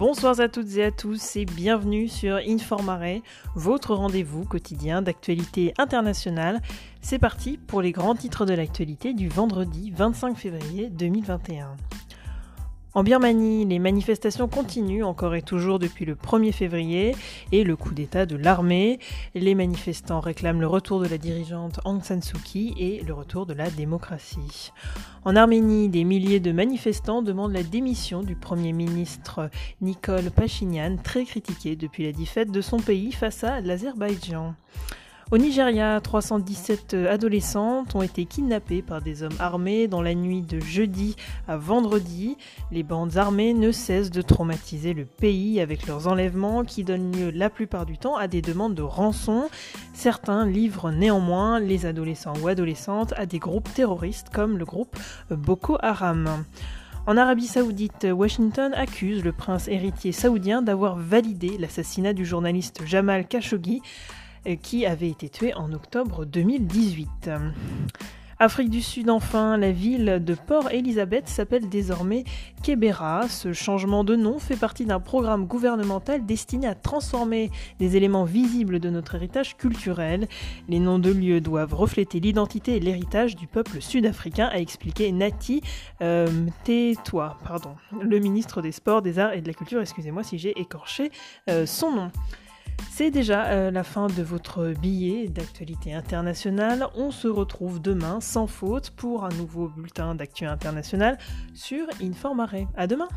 Bonsoir à toutes et à tous et bienvenue sur Informare, votre rendez-vous quotidien d'actualité internationale. C'est parti pour les grands titres de l'actualité du vendredi 25 février 2021. En Birmanie, les manifestations continuent encore et toujours depuis le 1er février et le coup d'État de l'armée. Les manifestants réclament le retour de la dirigeante Aung San Suu Kyi et le retour de la démocratie. En Arménie, des milliers de manifestants demandent la démission du Premier ministre Nicole Pachinian, très critiqué depuis la défaite de son pays face à l'Azerbaïdjan. Au Nigeria, 317 adolescentes ont été kidnappées par des hommes armés dans la nuit de jeudi à vendredi. Les bandes armées ne cessent de traumatiser le pays avec leurs enlèvements qui donnent lieu la plupart du temps à des demandes de rançon. Certains livrent néanmoins les adolescents ou adolescentes à des groupes terroristes comme le groupe Boko Haram. En Arabie saoudite, Washington accuse le prince héritier saoudien d'avoir validé l'assassinat du journaliste Jamal Khashoggi qui avait été tué en octobre 2018. Afrique du Sud enfin, la ville de Port Elizabeth s'appelle désormais Kébéra. Ce changement de nom fait partie d'un programme gouvernemental destiné à transformer les éléments visibles de notre héritage culturel. Les noms de lieux doivent refléter l'identité et l'héritage du peuple sud-africain, a expliqué Nati euh, pardon, le ministre des Sports, des Arts et de la Culture. Excusez-moi si j'ai écorché euh, son nom. C'est déjà euh, la fin de votre billet d'actualité internationale. On se retrouve demain sans faute pour un nouveau bulletin d'actu international sur Informare. À demain!